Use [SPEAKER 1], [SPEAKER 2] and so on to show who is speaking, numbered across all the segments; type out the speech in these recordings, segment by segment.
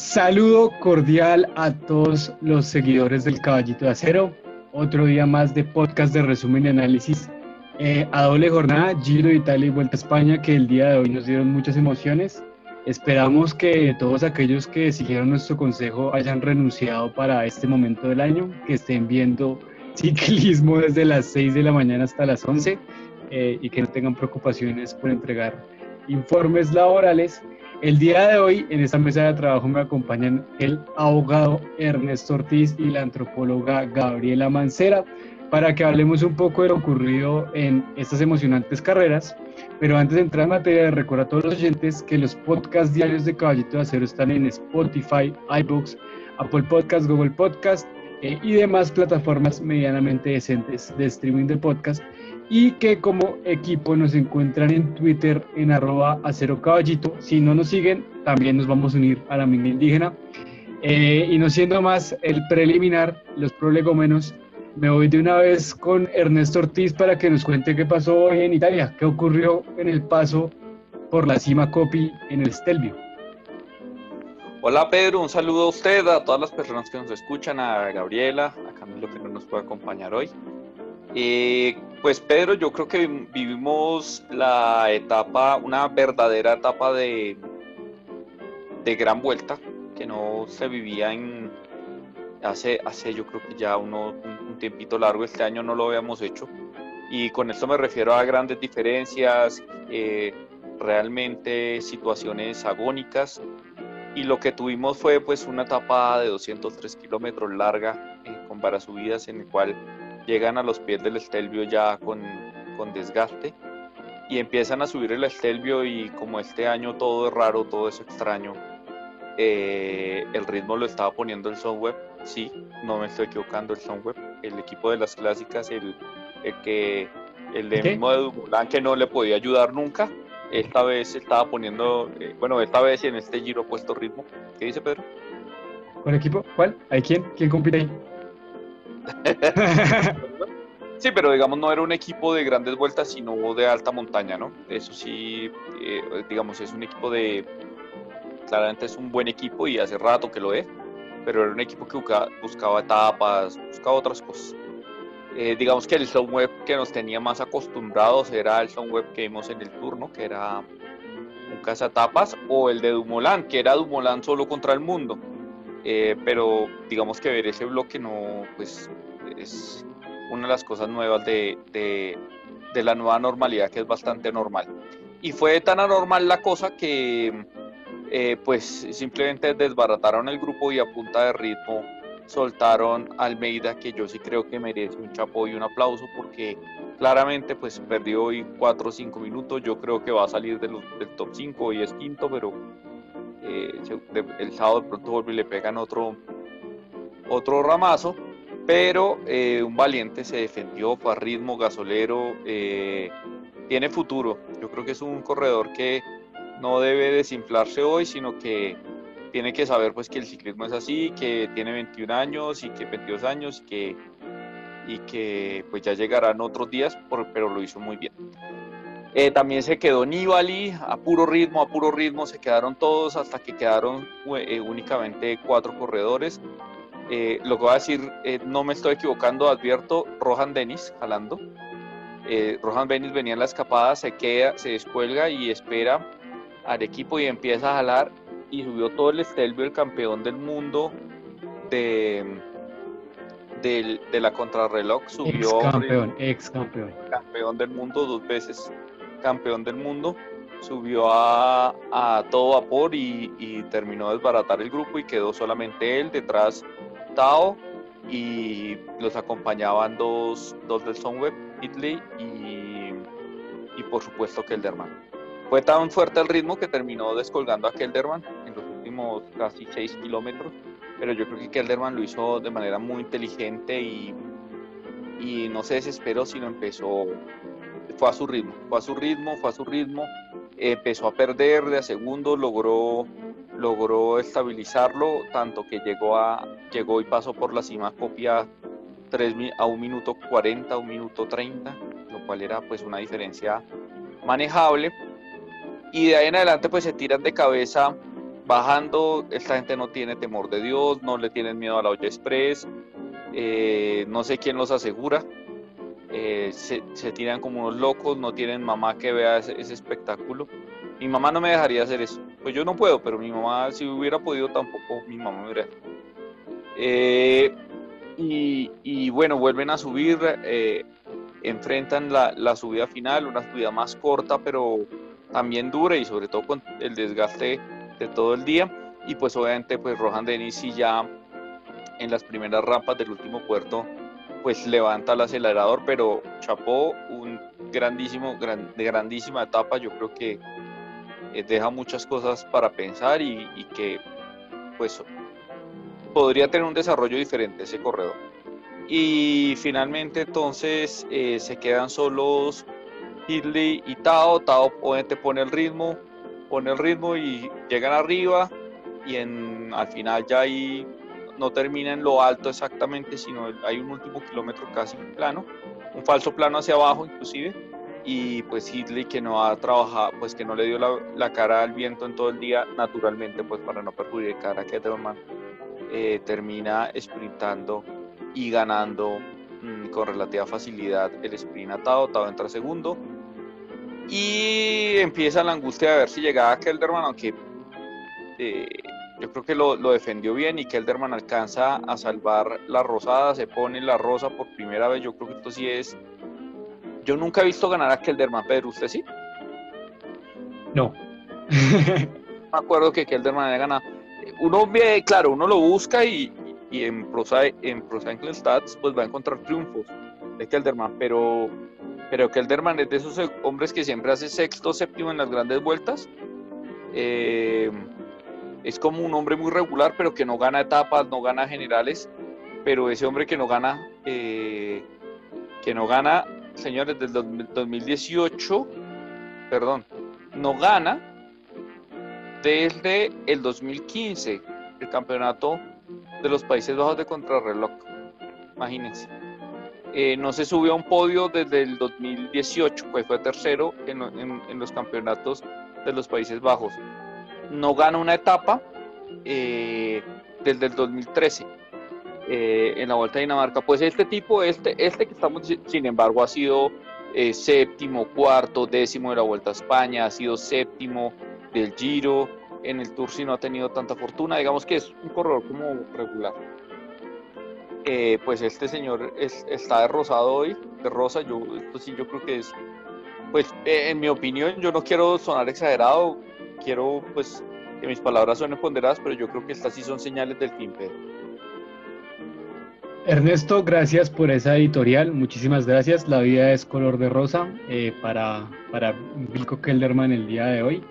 [SPEAKER 1] Saludo cordial a todos los seguidores del Caballito de Acero. Otro día más de podcast de resumen y análisis eh, a doble jornada, Giro de Italia y Vuelta a España, que el día de hoy nos dieron muchas emociones. Esperamos que todos aquellos que siguieron nuestro consejo hayan renunciado para este momento del año, que estén viendo ciclismo desde las 6 de la mañana hasta las 11 eh, y que no tengan preocupaciones por entregar informes laborales. El día de hoy en esta mesa de trabajo me acompañan el abogado Ernesto Ortiz y la antropóloga Gabriela Mancera para que hablemos un poco de lo ocurrido en estas emocionantes carreras. Pero antes de entrar en materia, recuerdo a todos los oyentes que los podcasts diarios de Caballito de Acero están en Spotify, iBooks, Apple Podcasts, Google Podcasts eh, y demás plataformas medianamente decentes de streaming de podcast y que como equipo nos encuentran en Twitter en arroba acero caballito. Si no nos siguen, también nos vamos a unir a la mina indígena. Eh, y no siendo más el preliminar, los prolegómenos, me voy de una vez con Ernesto Ortiz para que nos cuente qué pasó hoy en Italia, qué ocurrió en el paso por la cima Copi en el Stelvio.
[SPEAKER 2] Hola Pedro, un saludo a usted, a todas las personas que nos escuchan, a Gabriela, a Camilo que no nos puede acompañar hoy. Eh, pues Pedro, yo creo que vivimos la etapa, una verdadera etapa de, de gran vuelta, que no se vivía en hace, hace yo creo que ya un, tiempito largo, este año no lo habíamos hecho. Y con esto me refiero a grandes diferencias, eh, realmente situaciones agónicas. Y lo que tuvimos fue pues una etapa de 203 kilómetros larga, eh, con varias subidas en el cual llegan a los pies del Estelvio ya con, con desgaste y empiezan a subir el Estelvio y como este año todo es raro, todo es extraño, eh, el ritmo lo estaba poniendo el Sunweb, sí, no me estoy equivocando, el Sunweb, el equipo de las clásicas, el, que el de mismo de Dumoulin que no le podía ayudar nunca, esta vez estaba poniendo, eh, bueno, esta vez en este giro puesto ritmo. ¿Qué dice Pedro?
[SPEAKER 1] ¿Con equipo? ¿Cuál? ¿Hay quién? ¿Quién compite ahí?
[SPEAKER 2] Sí, pero digamos no era un equipo de grandes vueltas, sino de alta montaña, ¿no? Eso sí, eh, digamos, es un equipo de... Claramente es un buen equipo y hace rato que lo es, pero era un equipo que buscaba, etapas, buscaba otras cosas. Eh, digamos que el web que nos tenía más acostumbrados era el web que vimos en el turno, que era un etapas o el de Dumoulin, que era Dumoulin solo contra el mundo. Eh, pero digamos que ver ese bloque no, pues es una de las cosas nuevas de, de, la nueva normalidad que es bastante normal. Y fue tan anormal la cosa que eh, pues simplemente desbarataron el grupo y a punta de ritmo soltaron a Almeida, que yo sí creo que merece un chapo y un aplauso porque claramente pues perdió hoy 4 o 5 minutos, yo creo que va a salir del top 5 y es quinto, pero eh, el sábado de pronto vuelve y le pegan otro, otro ramazo, pero eh, un valiente se defendió, fue a ritmo gasolero, eh, tiene futuro. Yo creo que es un corredor que no debe desinflarse hoy, sino que tiene que saber pues que el ciclismo es así, que tiene 21 años y que 22 años y que, y que pues ya llegarán otros días, pero lo hizo muy bien. Eh, también se quedó Nibali a puro ritmo, a puro ritmo se quedaron todos hasta que quedaron eh, únicamente cuatro corredores. Eh, lo que voy a decir, no me estoy equivocando, advierto, Rohan Dennis jalando. Rohan Dennis venía en la escapada, se queda, se descuelga y espera al equipo y empieza a jalar y subió todo el Stelvio, el campeón del mundo de, de, la contrarreloj. Subió
[SPEAKER 1] ex campeón, ex campeón.
[SPEAKER 2] Campeón del mundo dos veces campeón del mundo, subió a, todo vapor y, terminó de desbaratar el grupo y quedó solamente él, detrás Tao y los acompañaban dos, dos del Sunweb, Italy y, y por supuesto Kelderman. Fue tan fuerte el ritmo que terminó descolgando a Kelderman en los últimos casi 6 kilómetros, pero yo creo que Kelderman lo hizo de manera muy inteligente y, y no se desesperó, sino empezó fue a su ritmo, fue a su ritmo, fue a su ritmo, empezó a perder de a segundo, logró, logró estabilizarlo, tanto que llegó, a, llegó y pasó por la cima copia 3, a un minuto 40, un minuto 30, lo cual era pues una diferencia manejable. Y de ahí en adelante pues se tiran de cabeza bajando, esta gente no tiene temor de Dios, no le tienen miedo a la olla express, eh, no sé quién los asegura, eh, se, tiran como unos locos, no tienen mamá que vea ese, espectáculo. Mi mamá no me dejaría hacer eso. Pues yo no puedo, pero mi mamá, si hubiera podido, tampoco mi mamá me hubiera. Eh, y, bueno, vuelven a subir, enfrentan la, subida final, una subida más corta, pero también dura y sobre todo con el desgaste de todo el día. Y pues obviamente pues Rohan Dennis ya en las primeras rampas del último puerto pues levanta el acelerador, pero chapó un grandísimo, de grandísima etapa, yo creo que eh, deja muchas cosas para pensar y, que pues podría tener un desarrollo diferente ese corredor. Y finalmente entonces eh, se quedan solos Hidley y Tao, Tao obviamente pone el ritmo, pone el ritmo y llegan arriba y en, al final ya ahí no termina en lo alto exactamente, sino hay un último kilómetro casi plano, un falso plano hacia abajo inclusive, y pues Hitley que no ha trabajado, pues que no le dio la, cara al viento en todo el día, naturalmente pues para no perjudicar a Ketterman, eh, termina sprintando y ganando mm, con relativa facilidad el sprint atado, Tao entra segundo, y empieza la angustia de ver si llegaba Kelderman, aunque eh, yo creo que lo, defendió bien y Kelderman alcanza a salvar la rosada, se pone la rosa por primera vez. Yo creo que esto sí es. Yo nunca he visto ganar a Kelderman, Pedro, ¿usted sí?
[SPEAKER 1] No.
[SPEAKER 2] me acuerdo que Kelderman había ganado. Uno ve, claro, uno lo busca y, en Prosa en Prosa Stats pues va a encontrar triunfos de Kelderman, pero pero Kelderman es de esos hombres que siempre hace sexto, séptimo en las grandes vueltas. Eh, es como un hombre muy regular, pero que no gana etapas, no gana generales. Pero ese hombre que no gana, eh, que no gana, señores, del 2018, perdón, no gana desde el 2015, el campeonato de los Países Bajos de contrarreloj. Imagínense. Eh, no se subió a un podio desde el 2018, pues fue tercero en, los campeonatos de los Países Bajos. No gana una etapa eh, desde el 2013 eh, en la Vuelta a Dinamarca. Pues este tipo, este, este que estamos, sin embargo, ha sido séptimo, cuarto, décimo de la Vuelta a España, ha sido séptimo del Giro. En el Tour si no ha tenido tanta fortuna, digamos que es un corredor como regular. Eh, pues este señor está de rosado hoy, de rosa, yo, sí yo creo que es, pues eh, en mi opinión, yo no quiero sonar exagerado, quiero pues que mis palabras suenen ponderadas, pero yo creo que estas sí son señales del fin,
[SPEAKER 1] Ernesto, gracias por esa editorial, muchísimas gracias. La vida es color de rosa eh, para, para Vilko Kelderman el día de hoy.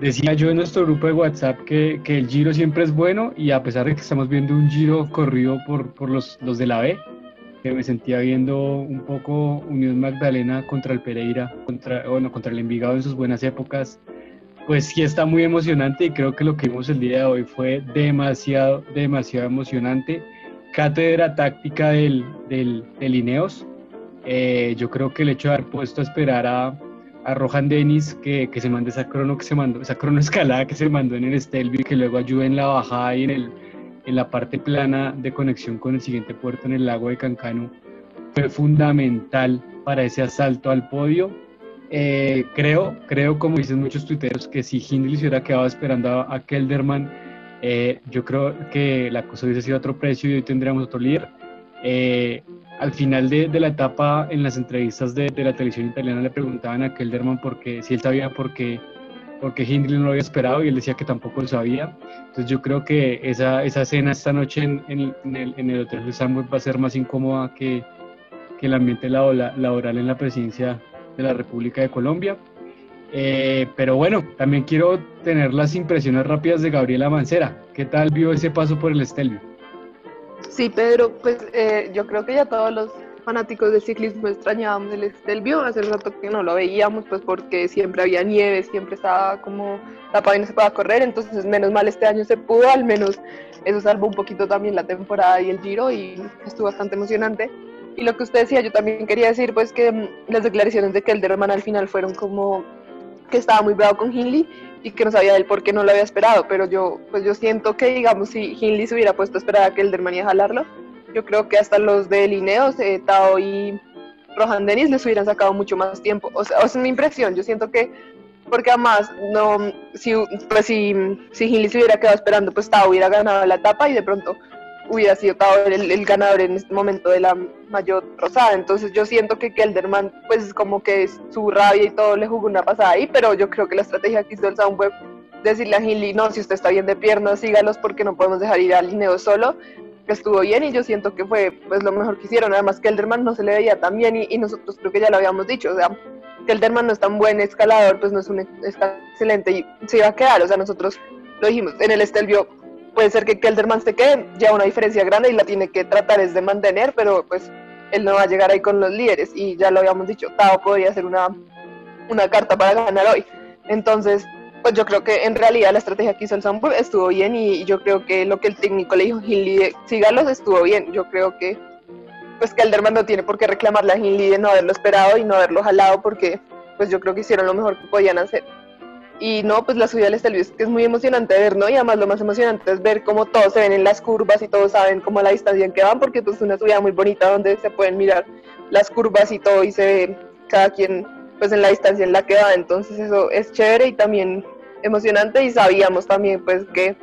[SPEAKER 1] Decía yo en nuestro grupo de WhatsApp que, que, el Giro siempre es bueno y a pesar de que estamos viendo un Giro corrido por, por los, los de la B, que me sentía viendo un poco Unión Magdalena contra el Pereira, contra, bueno, contra el Envigado en sus buenas épocas, pues sí está muy emocionante y creo que lo que vimos el día de hoy fue demasiado, demasiado emocionante. Cátedra táctica del, del, del Ineos. Eh, yo creo que el hecho de haber puesto a esperar a, a Rohan Dennis que, que, se mande esa crono que se mandó, esa crono escalada que se mandó en el Stelvio y que luego ayude en la bajada y en, el, en la parte plana de conexión con el siguiente puerto en el lago de Cancano fue fundamental para ese asalto al podio. Eh, creo, creo, como dicen muchos tuiteros, que si Hindley se hubiera quedado esperando a, Kelderman, eh, yo creo que la cosa hubiese sido otro precio y hoy tendríamos otro líder. Eh, al final de, la etapa, en las entrevistas de, la televisión italiana, le preguntaban a Kelderman por qué, si él sabía por qué, porque Hindley no lo había esperado y él decía que tampoco lo sabía. Entonces yo creo que esa, esa cena esta noche en, el, en el, Hotel de Sandwich va a ser más incómoda que, que el ambiente laboral en la presidencia de la República de Colombia. Eh, pero bueno, también quiero tener las impresiones rápidas de Gabriela Mancera. ¿Qué tal vio ese paso por el Estelvio?
[SPEAKER 3] Sí, Pedro, pues eh, yo creo que ya todos los fanáticos del ciclismo extrañábamos el Estelvio, hace rato que no lo veíamos, pues porque siempre había nieve, siempre estaba como tapado y no se podía correr, entonces menos mal este año se pudo, al menos eso salvó un poquito también la temporada y el giro y estuvo bastante emocionante. Y lo que usted decía, yo también quería decir pues que mm, las declaraciones de Kelderman al final fueron como que estaba muy bravo con Hinley y que no sabía del por qué no lo había esperado, pero yo, pues yo siento que, digamos, si Hinley se hubiera puesto a esperar a que el Derman iba a jalarlo, yo creo que hasta los de Lineos, eh, Tao y Rohan Dennis les hubieran sacado mucho más tiempo. O sea, es mi impresión. Yo siento que, porque además, no, si, pues si, si Hinley se hubiera quedado esperando, pues Tao hubiera ganado la etapa y de pronto hubiera sido Tao el, ganador en este momento de la mayor rosada. Entonces yo siento que Kelderman, pues como que su rabia y todo le jugó una pasada ahí, pero yo creo que la estrategia que hizo el Soundweb decirle a Hinley, no, si usted está bien de piernas, sígalos porque no podemos dejar ir al Lineo solo, estuvo bien y yo siento que fue pues lo mejor que hicieron. Además que Elderman no se le veía tan bien y, nosotros creo que ya lo habíamos dicho, o sea, que Elderman no es tan buen escalador, pues no es un excelente y se iba a quedar, o sea, nosotros lo dijimos, en el Estelvio puede ser que Kelderman se quede, ya una diferencia grande y la tiene que tratar es de mantener, pero pues él no va a llegar ahí con los líderes y ya lo habíamos dicho, Tao podría ser una, una carta para ganar hoy. Entonces, pues yo creo que en realidad la estrategia que hizo el Sampo estuvo bien y yo creo que lo que el técnico le dijo a Hinley sígalos estuvo bien. Yo creo que pues que Alderman no tiene por qué reclamarle a Hinley de no haberlo esperado y no haberlo jalado porque pues yo creo que hicieron lo mejor que podían hacer. Y no, pues la subida del Estelvio es que es muy emocionante ver, ¿no? Y además lo más emocionante es ver cómo todos se ven en las curvas y todos saben cómo la distancia en que van, porque pues es una subida muy bonita donde se pueden mirar las curvas y todo y se ve cada quien pues en la distancia en la que va. Entonces eso es chévere y también emocionante y sabíamos también pues que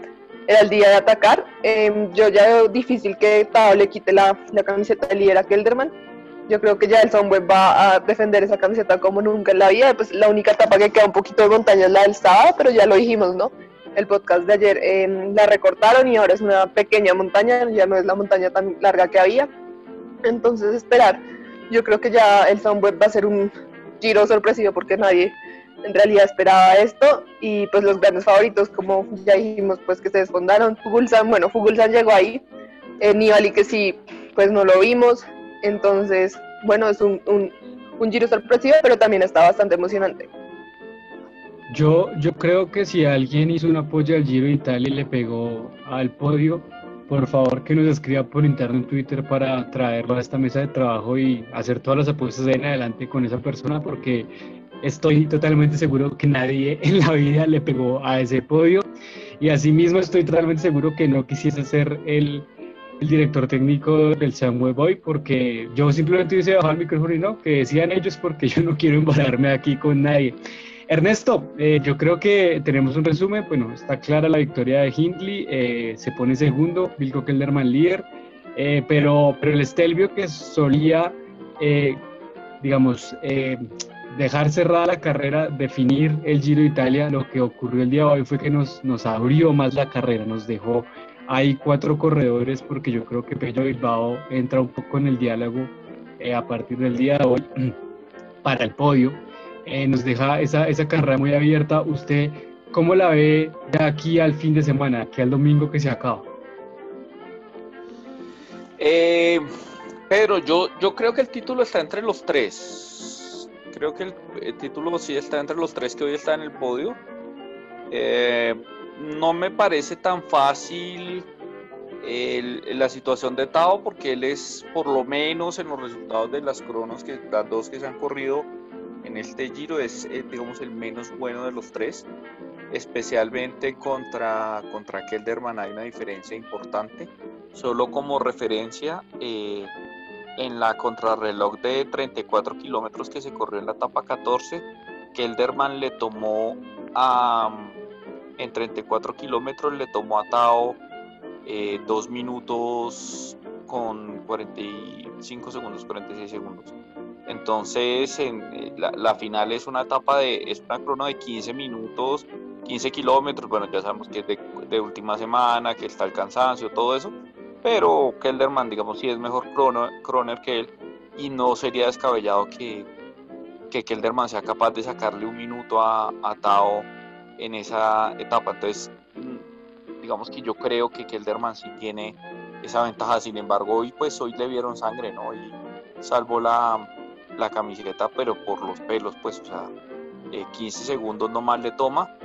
[SPEAKER 3] era el día de atacar. Em, yo ya veo difícil que Tao le quite la, la camiseta de líder a Kelderman. Yo creo que ya el Sunweb va a defender esa camiseta como nunca en la vida. Pues la única etapa que queda un poquito de montaña es la del sábado, pero ya lo dijimos, ¿no? El podcast de ayer em, la recortaron y ahora es una pequeña montaña, ya no es la montaña tan larga que había. Entonces esperar. Yo creo que ya el Sunweb va a ser un giro sorpresivo porque nadie en realidad esperaba esto y pues los grandes favoritos como ya dijimos pues que se desfondaron Fugulsan, bueno Fugulsan llegó ahí eh, Nibali que sí pues no lo vimos entonces bueno es un, un, un giro sorpresivo pero también está bastante emocionante.
[SPEAKER 1] Yo, yo creo que si alguien hizo un apoyo al Giro de Italia y le pegó al podio, por favor que nos escriba por interno en Twitter para traerlo a esta mesa de trabajo y hacer todas las apuestas de en adelante con esa persona porque estoy totalmente seguro que nadie en la vida le pegó a ese podio. Y asimismo estoy totalmente seguro que no quisiese ser el, el director técnico del Samuel Boy porque yo simplemente hubiese bajado el micrófono y no, que decían ellos porque yo no quiero embarrarme aquí con nadie. Ernesto, eh, yo creo que tenemos un resumen, bueno, está clara la victoria de Hindley, eh, se pone segundo, Vilko Kelderman líder, eh, pero, pero el Stelvio que solía, digamos, dejar cerrada la carrera, definir el Giro de Italia, lo que ocurrió el día de hoy fue que nos, nos abrió más la carrera, nos dejó ahí cuatro corredores, porque yo creo que Pello Bilbao entra un poco en el diálogo eh, a partir del día de hoy para el podio. Eh, nos deja esa, esa carrera muy abierta. ¿Usted cómo la ve de aquí al fin de semana, aquí al domingo que se acaba?
[SPEAKER 2] Eh, Pedro, yo, yo creo que el título está entre los tres creo que el, título sí está entre los tres que hoy está en el podio. Eh, no me parece tan fácil la situación de Tao porque él es por lo menos en los resultados de las cronos que las dos que se han corrido en este giro es eh, digamos el menos bueno de los tres especialmente contra contra Kelderman hay una diferencia importante. Solo como referencia eh, en la contrarreloj de 34 kilómetros que se corrió en la etapa 14, Kelderman le tomó a, en 34 kilómetros le tomó a Tao eh, 2 minutos con 45 segundos, 46 segundos. Entonces, en, eh, la, final es una etapa de, es una crono de 15 minutos, 15 kilómetros. Bueno, ya sabemos que es de, de última semana, que está el cansancio, todo eso pero Kelderman, digamos, sí es mejor Kroner que él y no sería descabellado que, que Kelderman sea capaz de sacarle un minuto a, a Tao en esa etapa. Entonces, digamos que yo creo que Kelderman sí tiene esa ventaja. Sin embargo, hoy pues hoy le vieron sangre, ¿no? Y salvo la, la camiseta, pero por los pelos, pues, o sea, 15 eh, segundos nomás le toma.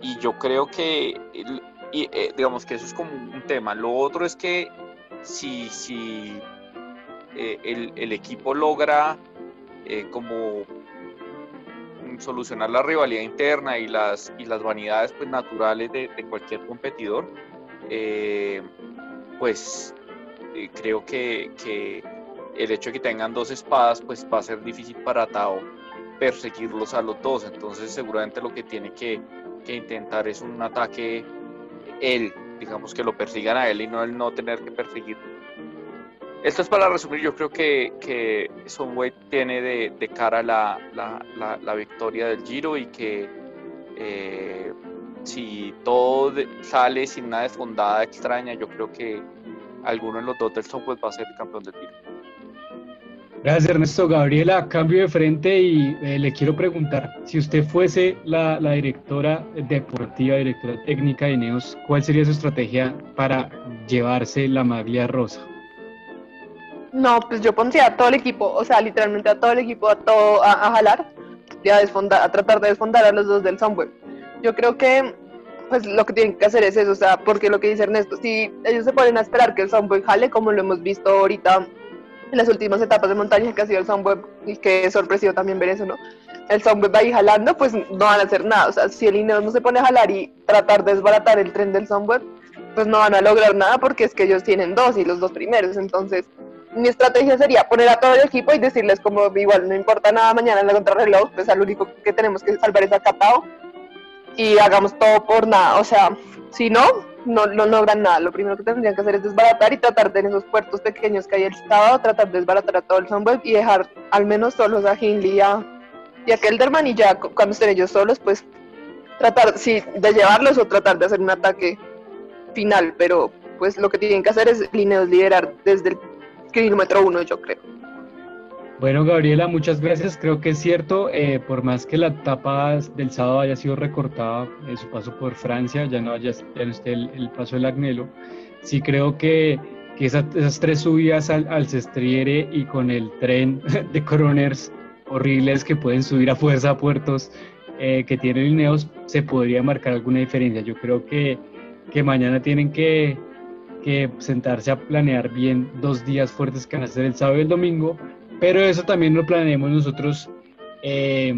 [SPEAKER 2] Y yo creo que y eh, digamos que eso es como un tema. Lo otro es que si, si eh, el, equipo logra eh, como solucionar la rivalidad interna y las, y las vanidades pues, naturales de, cualquier competidor, eh, pues eh, creo que, que, el hecho de que tengan dos espadas pues va a ser difícil para Tao perseguirlos a los dos, entonces seguramente lo que tiene que, que intentar es un ataque él, digamos que lo persigan a él y no el no tener que perseguir esto es para resumir, yo creo que, que Sunway tiene de, cara la, la, victoria del Giro y que eh, si todo sale sin una desfondada extraña, yo creo que alguno de los dos del Sunway va a ser campeón del Giro.
[SPEAKER 1] Gracias Ernesto. Gabriela, cambio de frente y eh, le quiero preguntar, si usted fuese la, la, directora deportiva, directora técnica de Neos, ¿cuál sería su estrategia para llevarse la maglia rosa?
[SPEAKER 3] No, pues yo pondría a todo el equipo, o sea, literalmente a todo el equipo a todo a, jalar y a, desfondar, a tratar de desfondar a los dos del Sunweb. Yo creo que pues lo que tienen que hacer es eso, o sea, porque lo que dice Ernesto, si ellos se ponen a esperar que el Sunweb jale, como lo hemos visto ahorita en las últimas etapas de montaña que ha sido el Sunweb, y que es sorpresivo también ver eso, ¿no? El Sunweb va ahí jalando, pues no van a hacer nada, o sea, si el Ineos no se pone a jalar y tratar de desbaratar el tren del Sunweb, pues no van a lograr nada porque es que ellos tienen dos y los dos primeros, entonces mi estrategia sería poner a todo el equipo y decirles como igual no importa nada mañana en la contrarreloj, pues al único que tenemos que salvar es a Capao y hagamos todo por nada, o sea, si no, no, no logran nada, lo primero que tendrían que hacer es desbaratar y tratar de en esos puertos pequeños que hay el sábado, tratar de desbaratar a todo el Sunweb y dejar al menos solos a Hindley y a, y a Kelderman y ya cuando estén ellos solos, pues tratar sí, de llevarlos o tratar de hacer un ataque final, pero pues lo que tienen que hacer es lineos liderar desde el kilómetro uno, yo creo.
[SPEAKER 1] Bueno, Gabriela, muchas gracias. Creo que es cierto, eh, por más que la etapa del sábado haya sido recortada, en su paso por Francia, ya no, haya, ya no esté el, paso del Agnelo, sí creo que, que esas tres subidas al, al Sestriere y con el tren de coroners horribles que pueden subir a fuerza a puertos eh, que tienen lineos, se podría marcar alguna diferencia. Yo creo que, que mañana tienen que, que sentarse a planear bien dos días fuertes que van a ser el sábado y el domingo, pero eso también lo planeemos nosotros eh,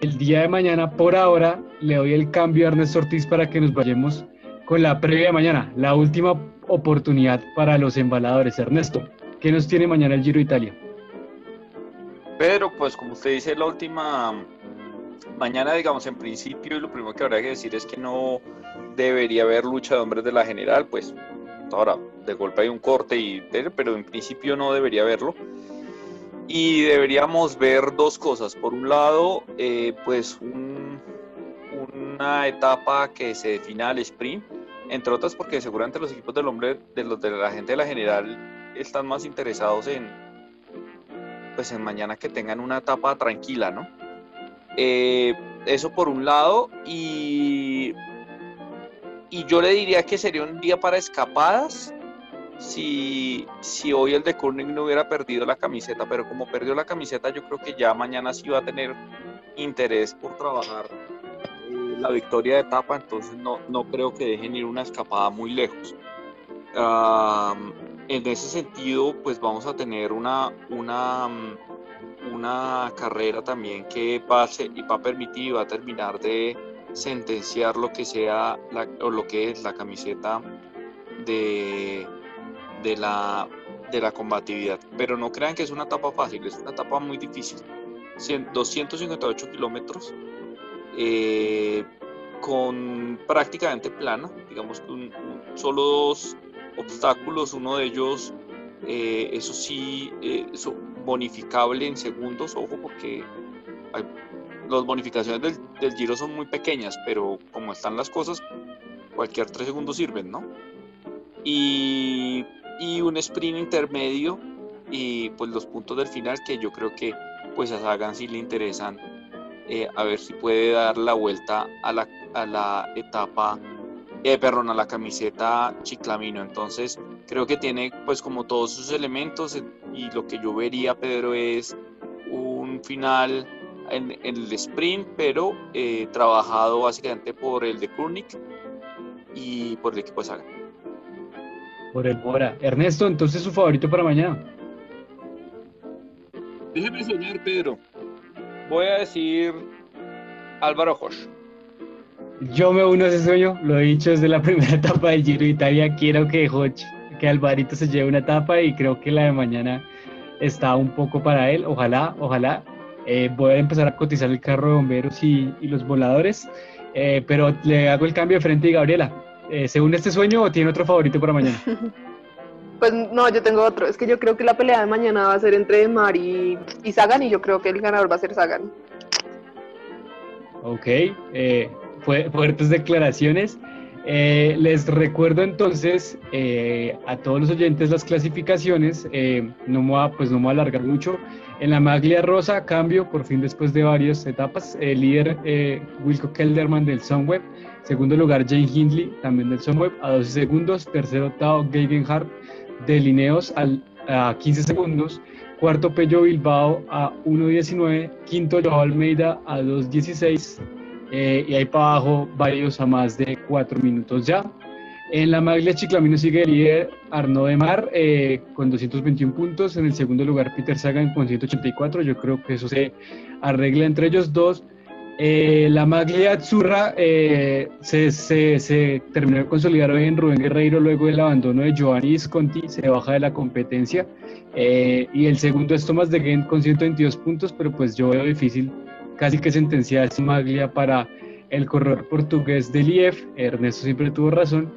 [SPEAKER 1] el día de mañana. Por ahora le doy el cambio a Ernesto Ortiz para que nos vayamos con la previa de mañana, la última oportunidad para los embaladores. Ernesto, ¿qué nos tiene mañana el Giro Italia?
[SPEAKER 2] Pedro, pues como usted dice, la última mañana, digamos, en principio, lo primero que habría que decir es que no debería haber lucha de hombres de la general, pues Ahora, de golpe hay un corte, y, pero en principio no debería haberlo. Y deberíamos ver dos cosas. Por un lado, eh, pues una etapa que se defina al sprint, entre otras porque seguramente los equipos del hombre, de los de la gente de la general, están más interesados en, pues en mañana que tengan una etapa tranquila, ¿no? Eh, eso por un lado, y y yo le diría que sería un día para escapadas si, si hoy el de Kurnig no hubiera perdido la camiseta, pero como perdió la camiseta, yo creo que ya mañana sí va a tener interés por trabajar eh, la victoria de etapa, entonces no, no creo que dejen ir una escapada muy lejos. en ese sentido, pues vamos a tener una, una, una carrera también que pase y va a permitir y va a terminar de sentenciar lo que sea o lo que es la camiseta de, de, la, de la combatividad. Pero no crean que es una etapa fácil, es una etapa muy difícil. 258 kilómetros eh, con prácticamente plana, digamos que solo dos obstáculos, uno de ellos, eh, eso sí, eh, bonificable en segundos, ojo, porque hay las bonificaciones del, del, Giro son muy pequeñas, pero como están las cosas, cualquier tres segundos sirven, ¿no? Y, y, un sprint intermedio y pues los puntos del final que yo creo que pues a Sagan sí le interesan eh, a ver si puede dar la vuelta a la, a la etapa, eh, perdón, a la camiseta Chiclamino. Entonces creo que tiene pues como todos sus elementos y lo que yo vería, Pedro, es un final en, el sprint, pero eh, trabajado básicamente por el de Kurnik y por el equipo de Saga.
[SPEAKER 1] Por el Bora. Ernesto, entonces su favorito para mañana.
[SPEAKER 2] Déjeme soñar, Pedro. Voy a decir Álvaro Josh.
[SPEAKER 1] Yo me uno a ese sueño, lo he dicho desde la primera etapa del Giro de Italia, quiero que Hodge, que Alvarito se lleve una etapa y creo que la de mañana está un poco para él, ojalá, ojalá. Eh, voy a empezar a cotizar el carro de bomberos y, los voladores, eh, pero le hago el cambio de frente y Gabriela. Eh, ¿Se une este sueño o tiene otro favorito para mañana?
[SPEAKER 3] Pues no, yo tengo otro. Es que yo creo que la pelea de mañana va a ser entre Mar y, y Sagan y yo creo que el ganador va a ser Sagan.
[SPEAKER 1] Ok, eh, fuertes declaraciones. Eh, les recuerdo entonces eh, a todos los oyentes las clasificaciones. no, me voy pues no me voy a alargar mucho. En la maglia rosa, cambio por fin después de varias etapas. El líder Wilco Kelderman del Sunweb. Segundo lugar, Jane Hindley, también del Sunweb, a 12 segundos. Tercero, Tao Gegenhardt de Lineos a 15 segundos cuarto Pello Bilbao a 1.19, quinto Joao Almeida a 2.16 eh, y ahí para abajo varios a más de 4 minutos ya. En la maglia Chiclamino sigue el líder Arnaud de Mar eh, con 221 puntos, en el segundo lugar Peter Sagan con 184, yo creo que eso se arregla entre ellos dos. Eh, la maglia Azzurra se, se, se, terminó de consolidar hoy en Rubén Guerreiro luego del abandono de Giovanni Visconti, se baja de la competencia. Eh, y el segundo es Thomas de Gent con 122 puntos, pero pues yo veo difícil casi que sentenciar su maglia para el corredor portugués del IEF. Ernesto siempre tuvo razón.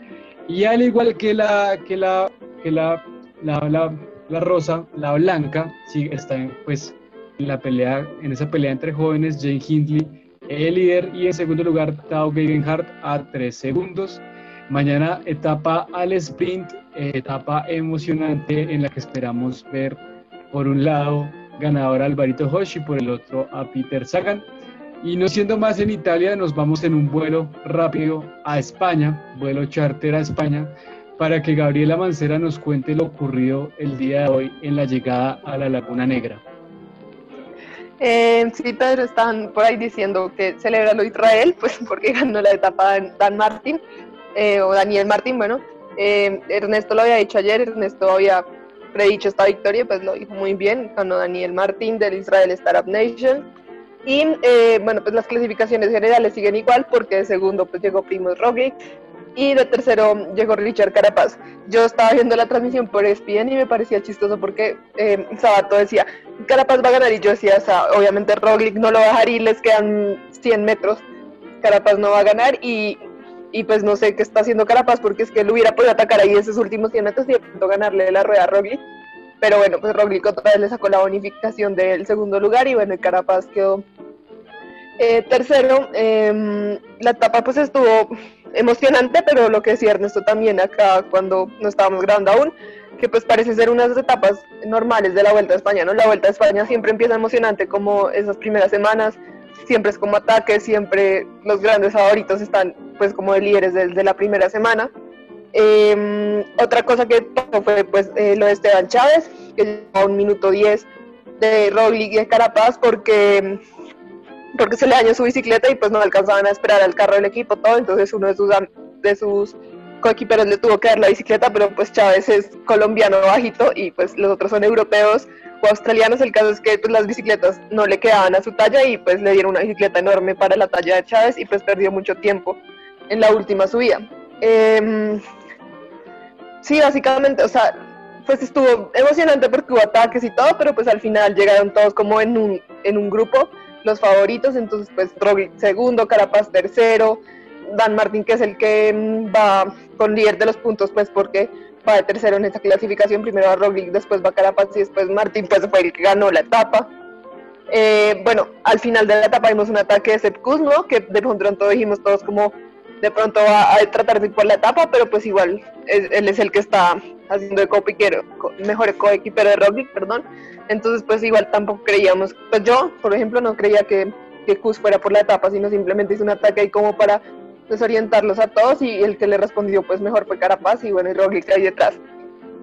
[SPEAKER 1] Y al igual que la, que la, que la, la, la, rosa, la blanca, sí, está pues en la pelea, en esa pelea entre jóvenes, Jane Hindley, el líder, y en segundo lugar, Tao Gegenhardt a 3 segundos. Mañana etapa al sprint etapa emocionante en la que esperamos ver por un lado ganador Alvarito Hoshi, por el otro a Peter Sagan. Y no siendo más en Italia, nos vamos en un vuelo rápido a España, vuelo charter a España, para que Gabriela Mancera nos cuente lo ocurrido el día de hoy en la llegada a la Laguna Negra.
[SPEAKER 3] Eh, sí, Pedro, están por ahí diciendo que celebra lo Israel, pues porque ganó la etapa Dan Martin, eh, o Daniel Martín, bueno, eh, Ernesto lo había dicho ayer, Ernesto había predicho esta victoria, pues lo dijo muy bien, ganó Daniel Martín del Israel Startup Nation. Y eh, bueno, pues las clasificaciones generales siguen igual porque de segundo pues llegó Primo Roglic y de tercero llegó Richard Carapaz. Yo estaba viendo la transmisión por ESPN y me parecía chistoso porque eh, Sabato decía, Carapaz va a ganar y yo decía, o sea, obviamente Roglic no lo va a dejar y les quedan 100 metros, Carapaz no va a ganar y y pues no sé qué está haciendo Carapaz porque es que él hubiera podido atacar ahí esos últimos 100 metros y de ganarle la rueda a Roglic. Pero bueno, pues Roglic otra vez le sacó la bonificación del segundo lugar y bueno, el Carapaz quedó eh, tercero. Em, la etapa pues estuvo emocionante, pero lo que decía Ernesto también acá cuando no estábamos grabando aún, que pues parece ser unas etapas normales de la Vuelta a España, ¿no? La Vuelta a España siempre empieza emocionante como esas primeras semanas, siempre es como ataque, siempre los grandes favoritos están pues como de líderes desde la primera semana. Em, otra cosa que pasó fue pues eh, lo de Esteban Chávez, que llegó a un minuto 10 de Roglic y de Carapaz porque, porque se le dañó su bicicleta y pues no alcanzaban a esperar al carro del equipo todo, entonces uno de sus, de sus coequiperos le tuvo que dar la bicicleta, pero pues Chávez es colombiano bajito y pues los otros son europeos australianos. El caso es que pues, las bicicletas no le quedaban a su talla y pues le dieron una bicicleta enorme para la talla de Chávez y pues perdió mucho tiempo en la última subida. Em, sí, básicamente, o sea, pues estuvo emocionante porque hubo ataques y todo, pero pues al final llegaron todos como en un, en un grupo, los favoritos, entonces pues Roglic segundo, Carapaz tercero, Dan Martín que es el que mm, va con líder de los puntos pues porque va de tercero en esta clasificación, primero va Roglic, después va Carapaz y después Martín, pues fue el que ganó la etapa. Eh, bueno, al final de la etapa vimos un ataque de Sepp ¿no? que de pronto dijimos todos como de pronto va a tratar de ir por la etapa, pero pues igual él es el que está haciendo de copiquero, mejor coequipero de Roglic, perdón. Entonces pues igual tampoco creíamos, pues yo por ejemplo no creía que, que Kuz fuera por la etapa, sino simplemente hizo un ataque ahí como para desorientarlos a todos y el que le respondió pues mejor fue Carapaz y bueno, y Roglic ahí detrás.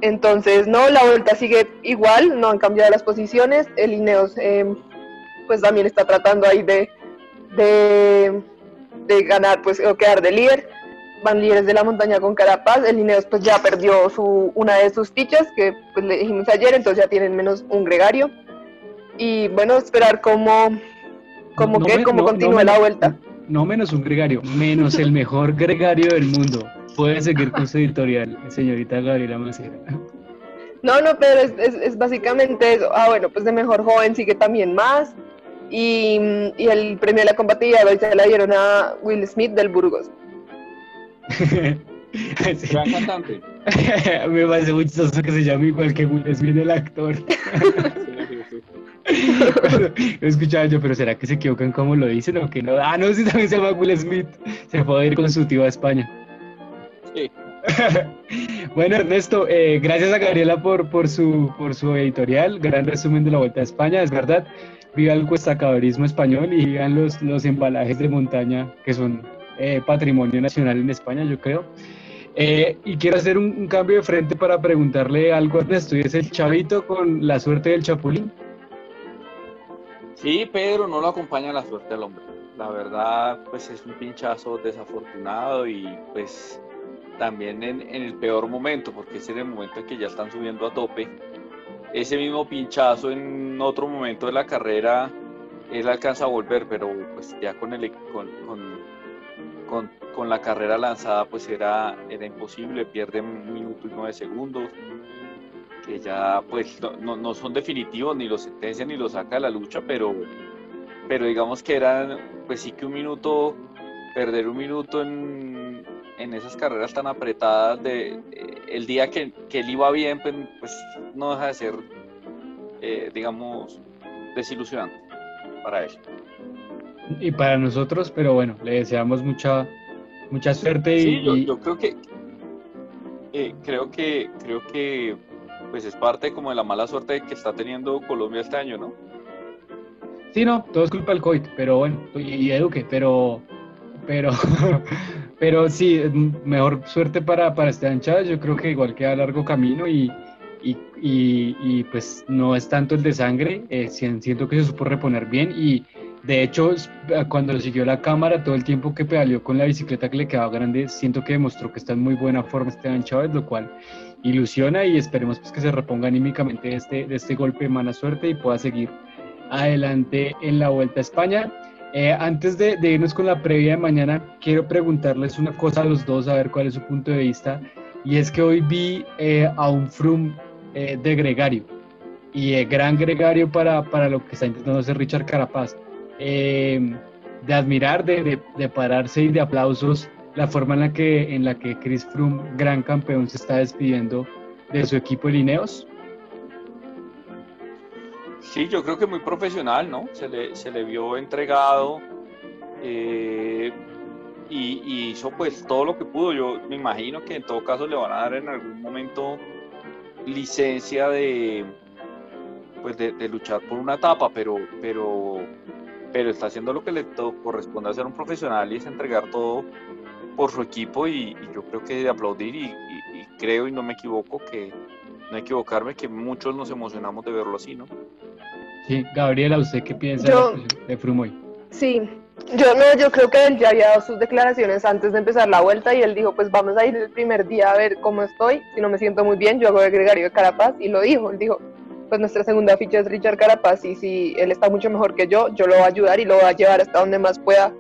[SPEAKER 3] Entonces, no, la vuelta sigue igual, no han cambiado las posiciones, el Ineos eh, pues también está tratando ahí de, de, de, ganar pues o quedar de líder, van líderes de la montaña con Carapaz, el Ineos pues ya perdió su, una de sus fichas que pues le dijimos ayer, entonces ya tienen menos un gregario y bueno, esperar cómo ¿Cómo
[SPEAKER 1] No
[SPEAKER 3] que?
[SPEAKER 1] me-
[SPEAKER 3] ¿Cómo
[SPEAKER 1] no- no
[SPEAKER 3] la vuelta?
[SPEAKER 1] No menos un gregario, menos el mejor gregario del mundo. Puede seguir con su editorial, señorita Gabriela Macera.
[SPEAKER 3] No, no, pero es, es- es básicamente eso. Ah, bueno, pues de mejor joven sigue también más. Y, y el premio de la combatividad hoy se la dieron a Will Smith del Burgos.
[SPEAKER 1] Sí.
[SPEAKER 2] Gran cantante.
[SPEAKER 1] Me parece muy chistoso que se llame igual que Will Smith el actor. Cuando Lo escuchaba yo, pero ¿será que se equivocan como lo dicen o que no? Ah, no, sí también se llama Will Smith. Se puede ir con su tío a España.
[SPEAKER 2] Sí.
[SPEAKER 1] bueno, Ernesto, eh, gracias a Gabriela por, por, su, por su editorial, gran resumen de la Vuelta a España, es verdad. Viva el cuestacadorismo español y vivan los, los embalajes de montaña que son eh, patrimonio nacional en España, yo creo. Eh, y quiero hacer un, un cambio de frente para preguntarle algo a Ernesto, y es el chavito con la suerte del chapulín.
[SPEAKER 2] Sí, Pedro no lo acompaña la suerte al hombre. La verdad, pues es un pinchazo desafortunado y pues también en, el peor momento, porque es en el momento en que ya están subiendo a tope. Ese mismo pinchazo en otro momento de la carrera, él alcanza a volver, pero pues ya con, el, con, con, con la carrera lanzada pues era, era imposible, pierde un minuto y nueve segundos que ya pues no, no, son definitivos, ni lo sentencia ni lo saca de la lucha, pero, pero digamos que eran, pues sí que un minuto, perder un minuto en, en esas carreras tan apretadas, de, eh, el día que, que él iba bien, pues, pues no deja de ser, eh, digamos, desilusionante para él.
[SPEAKER 1] Y para nosotros, pero bueno, le deseamos mucha, mucha suerte y,
[SPEAKER 2] Sí, yo,
[SPEAKER 1] y-
[SPEAKER 2] yo creo que, eh, creo que, creo que, pues es parte como de la mala suerte que está teniendo Colombia este año, ¿no?
[SPEAKER 1] Sí, no, todo es culpa del COVID, pero bueno, y, Eduque, pero, pero, pero sí, mejor suerte para, para Esteban Chávez, yo creo que igual queda largo camino y, y, y- y, pues no es tanto el de sangre, eh, si- siento que se supo reponer bien y de hecho es- cuando siguió la cámara todo el tiempo que pedaleó con la bicicleta que le quedaba grande, siento que demostró que está en muy buena forma Esteban Chávez, lo cual ilusiona y esperemos pues que se reponga anímicamente de este, de este golpe de mala suerte y pueda seguir adelante en la Vuelta a España. Eh, antes de, irnos con la previa de mañana, quiero preguntarles una cosa a los dos, a ver cuál es su punto de vista. Y es que hoy vi eh, a un Froome eh, de gregario. Y gran gregario para, para lo que está intentando hacer Richard Carapaz. De admirar, de, de pararse y de aplausos la forma en la que, en la que Chris Froome, gran campeón, se está despidiendo de su equipo de Lineos.
[SPEAKER 2] Sí, yo creo que muy profesional, ¿no? Se le, se le vio entregado eh, y, hizo pues todo lo que pudo. Yo me imagino que en todo caso le van a dar en algún momento licencia de pues de, luchar por una etapa, pero, pero, pero está haciendo lo que le corresponde hacer un profesional y es entregar todo por su equipo y, y yo creo que de aplaudir y, y- y creo y no me equivoco que no equivocarme que muchos nos emocionamos de verlo así, ¿no?
[SPEAKER 1] Sí, Gabriela, ¿usted qué piensa
[SPEAKER 3] Yo-
[SPEAKER 1] de hoy?
[SPEAKER 3] Sí, yo no, yo creo que él ya había dado sus declaraciones antes de empezar la vuelta y él dijo, pues vamos a ir el primer día a ver cómo estoy, si no me siento muy bien, yo hago de gregario de Carapaz y lo dijo, él dijo, pues nuestra segunda ficha es Richard Carapaz y si él está mucho mejor que yo, yo lo voy a ayudar y lo voy a llevar hasta donde más pueda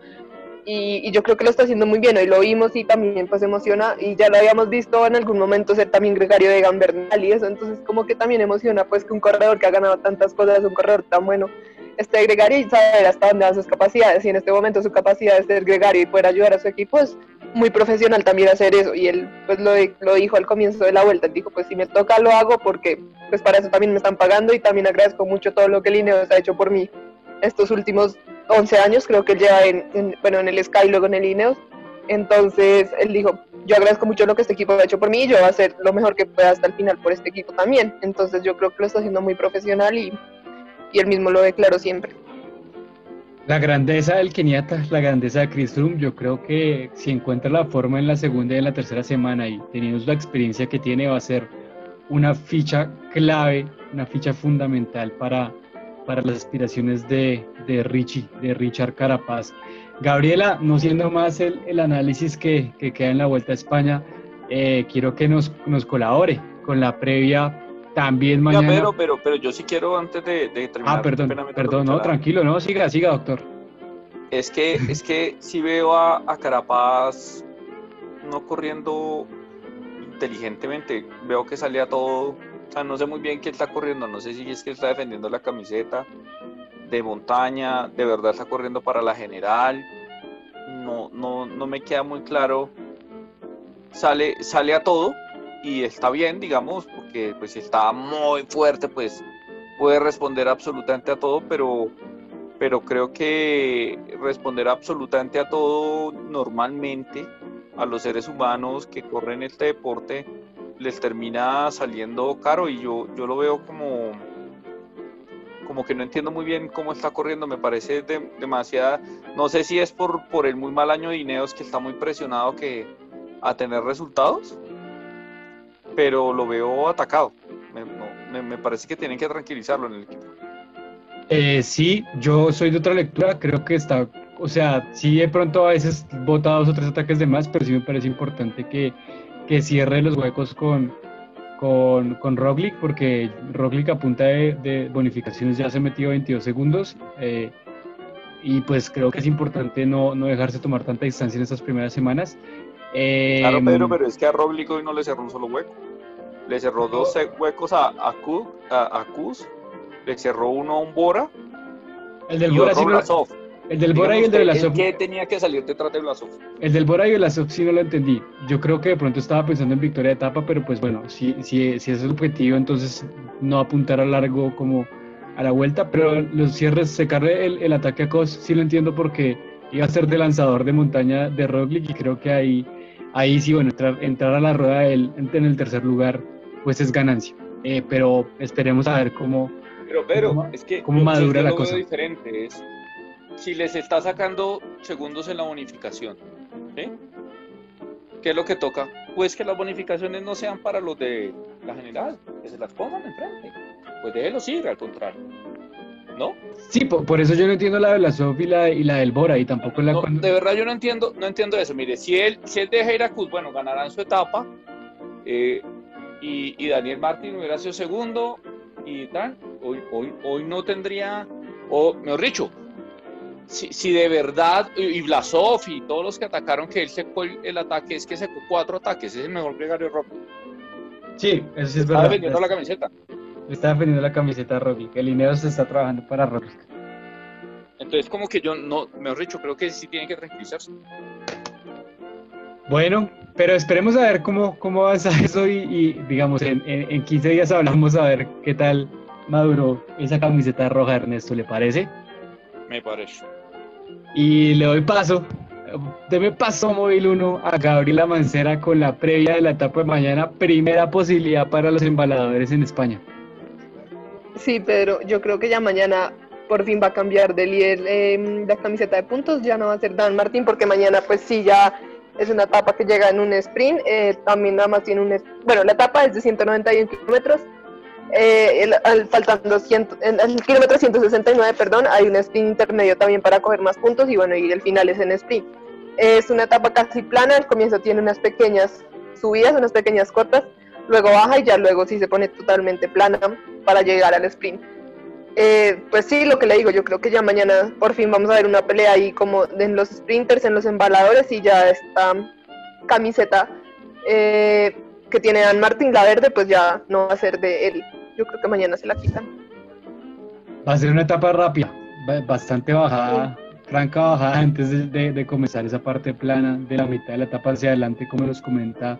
[SPEAKER 3] y, y yo creo que lo está haciendo muy bien, hoy lo vimos y también pues emociona y ya lo habíamos visto en algún momento ser también gregario de Gambernal y eso, entonces como que también emociona pues que un corredor que ha ganado tantas cosas, un corredor tan bueno, este gregario y saber hasta dónde van sus capacidades y en este momento su capacidad de ser gregario y poder ayudar a su equipo es muy profesional también hacer eso y él pues lo, lo dijo al comienzo de la vuelta, dijo pues si me toca lo hago porque pues para eso también me están pagando y también agradezco mucho todo lo que Lineos ha hecho por mí estos últimos 11 años, creo que lleva en, en- bueno, en el Sky luego en el Ineos. Entonces él dijo, yo agradezco mucho lo que este equipo ha hecho por mí y yo voy a hacer lo mejor que pueda hasta el final por este equipo también. Entonces yo creo que lo está haciendo muy profesional y, y él mismo lo declaró siempre.
[SPEAKER 1] La grandeza del Keniata, la grandeza de Chris Froome, yo creo que si encuentra la forma en la segunda y en la tercera semana y teniendo la experiencia que tiene va a ser una ficha clave, una ficha fundamental para, para las aspiraciones de, de Richie, de Richard Carapaz. Gabriela, no siendo más el, el análisis que, que queda en la Vuelta a España, eh, quiero que nos, nos colabore con la previa también mañana.
[SPEAKER 2] Pedro, pero, pero yo sí quiero antes de, de terminar.
[SPEAKER 1] Ah, perdón, perdón, no, tranquilo, no, siga, siga, doctor.
[SPEAKER 2] Es que, es que si veo a, a Carapaz no corriendo inteligentemente, veo que salía todo, o sea, no sé muy bien qué está corriendo, no sé si es que está defendiendo la camiseta de montaña, de verdad está corriendo para la general, no, no, no me queda muy claro, sale, sale a todo y está bien, digamos, porque pues está muy fuerte, pues puede responder absolutamente a todo, pero pero creo que responder absolutamente a todo normalmente a los seres humanos que corren este deporte les termina saliendo caro y yo, yo lo veo como, como que no entiendo muy bien cómo está corriendo, me parece demasiada, no sé si es por, por el muy mal año de Ineos que está muy presionado que, a tener resultados, pero lo veo atacado, me, me parece que tienen que tranquilizarlo en el equipo.
[SPEAKER 1] Eh, sí, yo soy de otra lectura, creo que está, o sea, sí de pronto a veces bota dos o tres ataques de más, pero sí me parece importante que, que cierre los huecos con, con, con Roglic, porque Roglic a punta de, bonificaciones ya se metió 22 segundos, eh, y pues creo que es importante no, no, dejarse tomar tanta distancia en estas primeras semanas.
[SPEAKER 2] Eh, claro, Pedro, pero es que a Roglic hoy no le cerró un solo hueco. Le cerró dos huecos a, a, a, a Kuz le cerró uno a un Bora.
[SPEAKER 1] El del Bora sí El del Bora y el de Blasov.
[SPEAKER 2] ¿Qué tenía que salir detrás de Blasov?
[SPEAKER 1] El del Bora y el Blasov sí no lo entendí. Yo creo que de pronto estaba pensando en victoria de etapa, pero pues bueno, si, si, si es el objetivo, entonces no apuntar a largo como a la vuelta. Pero los cierres, secarle el, el ataque a Kos, sí lo entiendo porque iba a ser de lanzador de montaña de Roglic y creo que ahí, ahí sí, bueno, entrar, entrar a la rueda en el tercer lugar, pues es ganancia. Eh, pero esperemos a ver cómo,
[SPEAKER 2] pero, pero, es que
[SPEAKER 1] ¿cómo madura la cosa?
[SPEAKER 2] diferente es si les está sacando segundos en la bonificación, ¿sí? ¿Qué es lo que toca? Pues que las bonificaciones no sean para los de la general, que se las pongan enfrente. Pues déjelos ir, al contrario. ¿No?
[SPEAKER 1] Sí, por, eso yo no entiendo la de la Sofi y la, del Bora y tampoco la...
[SPEAKER 2] De verdad yo no entiendo, no entiendo eso. Mire, si él, si él deja ir a Cus, bueno, ganarán su etapa eh, y, y Daniel Martín hubiera sido segundo, y tal, hoy, hoy, hoy no tendría, o mejor dicho, si, si, de verdad, y Blasov y todos los que atacaron, que él secó el, ataque, es que secó cuatro ataques, es el mejor gregario Rocky.
[SPEAKER 1] Sí, eso sí es
[SPEAKER 2] verdad. Está defendiendo la camiseta.
[SPEAKER 1] Está defendiendo la camiseta Rocky, el dinero se está trabajando para Rocky.
[SPEAKER 2] Entonces, como que yo, no, mejor dicho, creo que sí tiene que tranquilizarse.
[SPEAKER 1] Bueno, pero esperemos a ver cómo, cómo avanza eso y, digamos, en, en, 15 días hablamos a ver qué tal maduró esa camiseta roja, Ernesto, ¿le parece?
[SPEAKER 2] Me parece.
[SPEAKER 1] Y le doy paso, deme paso móvil 1 a Gabriela Mancera con la previa de la etapa de mañana, primera posibilidad para los embaladores en España.
[SPEAKER 3] Sí, Pedro, yo creo que ya mañana por fin va a cambiar de líder eh, la camiseta de puntos, ya no va a ser Dan Martín, porque mañana pues sí ya es una etapa que llega en un sprint, eh, también nada más tiene un, bueno, la etapa es de 191 kilómetros, eh, faltando 100, en el kilómetro 169, perdón, hay un sprint intermedio también para coger más puntos y bueno, y el final es en sprint. Es una etapa casi plana, al comienzo tiene unas pequeñas subidas, unas pequeñas cortas, luego baja y ya luego sí se pone totalmente plana para llegar al sprint. Eh, pues sí, lo que le digo, yo creo que ya mañana por fin vamos a ver una pelea ahí como en los sprinters, en los embaladores y ya esta camiseta eh, que tiene Dan Martín, la verde, pues ya no va a ser de él. Yo creo que mañana se la quitan.
[SPEAKER 1] Va a ser una etapa rápida, bastante bajada, franca bajada antes de, comenzar esa parte plana de la mitad de la etapa hacia adelante, como nos comenta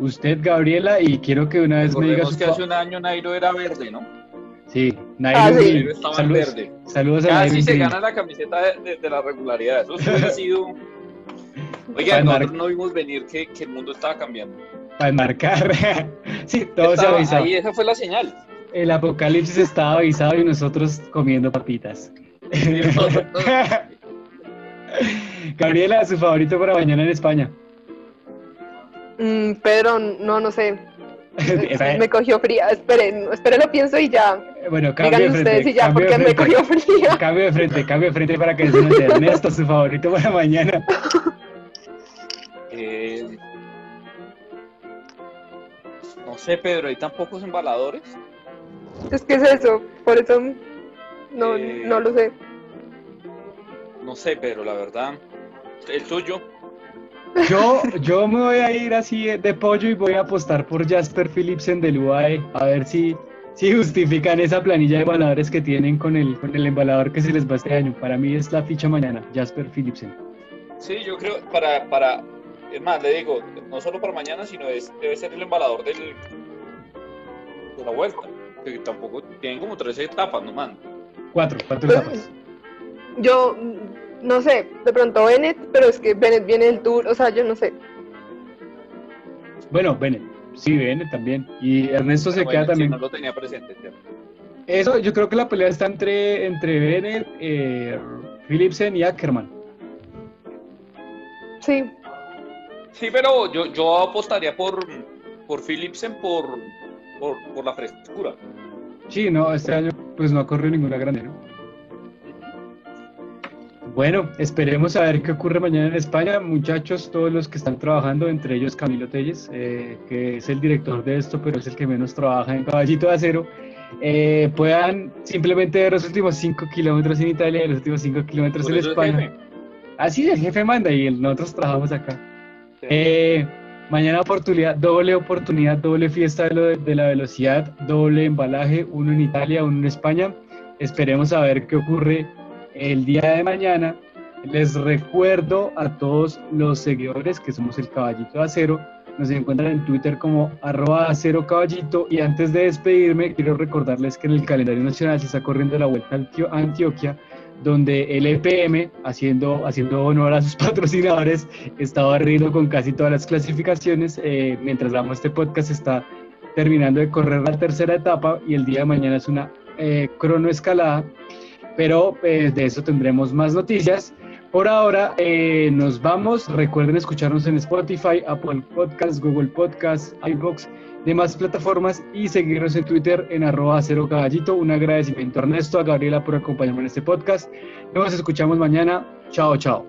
[SPEAKER 1] usted, Gabriela, y quiero que una vez me diga...
[SPEAKER 2] que hace un año Nairo era verde, ¿no?
[SPEAKER 1] Sí,
[SPEAKER 2] Nairo, ah, estaba
[SPEAKER 1] saludos,
[SPEAKER 2] verde.
[SPEAKER 1] Saludos
[SPEAKER 2] a Casi se gana la camiseta de, la regularidad. Eso hubiera sido. Oiga, nosotros no vimos venir que, que, el mundo estaba cambiando.
[SPEAKER 1] Para marcar. sí, todo se avisaba.
[SPEAKER 2] Ahí esa fue la señal.
[SPEAKER 1] El apocalipsis estaba avisado y nosotros comiendo papitas. Gabriela, su favorito para mañana en España.
[SPEAKER 3] Mm, Pedro, no, no sé. me cogió fría. Esperen, esperen, lo pienso y ya.
[SPEAKER 1] Bueno, cambio de frente.
[SPEAKER 3] ustedes y ya, porque me cogió fría.
[SPEAKER 1] Cambio de frente, cambio de frente para que se nos Ernesto, su favorito para mañana.
[SPEAKER 2] Eh, no sé, Pedro, ¿hay tan pocos embaladores?
[SPEAKER 3] Es que es eso, por eso no, eh, no lo sé.
[SPEAKER 2] no sé, pero la verdad, el suyo.
[SPEAKER 1] Yo, yo me voy a ir así de pollo y voy a apostar por Jasper Philipsen del UAE, a ver si, si justifican esa planilla de embaladores que tienen con el, con el embalador que se les va este año. Para mí es la ficha mañana, Jasper Philipsen.
[SPEAKER 2] Sí, yo creo, para, para, es más, le digo, no solo para mañana, sino es, debe ser el embalador del, de la vuelta. Tampoco, tienen como tres etapas, no man.
[SPEAKER 1] Cuatro, cuatro etapas.
[SPEAKER 3] Yo, no sé, de pronto Bennett, pero es que Bennett viene del Tour, o sea, yo no sé.
[SPEAKER 1] Bueno, Bennett, sí, Bennett también. Y Ernesto se queda también.
[SPEAKER 2] no lo tenía presente.
[SPEAKER 1] Eso, yo creo que la pelea está entre, entre Bennett, eh, Philipsen y Ackerman.
[SPEAKER 3] Sí.
[SPEAKER 2] Sí, pero yo, yo apostaría por, por Philipsen por, por, por la frescura.
[SPEAKER 1] Sí, no, este año pues no ha corrido ninguna grande, ¿no? Bueno, esperemos a ver qué ocurre mañana en España. Muchachos, todos los que están trabajando, entre ellos Camilo Telles, eh, que es el director de esto, pero es el que menos trabaja en Caballito de Acero, eh, puedan simplemente ver los últimos 5 kilómetros en Italia y los últimos 5 kilómetros en España. Así el jefe manda y nosotros trabajamos acá. Eh, mañana oportunidad, doble oportunidad, doble fiesta de, de la velocidad, doble embalaje, uno en Italia, uno en España. Esperemos a ver qué ocurre el día de mañana. Les recuerdo a todos los seguidores que somos el Caballito de Acero. Nos encuentran en Twitter como arroba acero caballito. Y antes de despedirme, quiero recordarles que en el calendario nacional se está corriendo la vuelta a Antioquia, donde el EPM, haciendo, haciendo honor a sus patrocinadores, está barriendo con casi todas las clasificaciones. Eh, mientras damos este podcast, está terminando de correr la tercera etapa y el día de mañana es una eh, cronoescalada pero eh, de eso tendremos más noticias. Por ahora eh, nos vamos. Recuerden escucharnos en Spotify, Apple Podcasts, Google Podcasts, iBox, demás plataformas y seguirnos en Twitter en arroba cero caballito. Un agradecimiento a Ernesto, a Gabriela por acompañarme en este podcast. Nos escuchamos mañana. Chao, chao.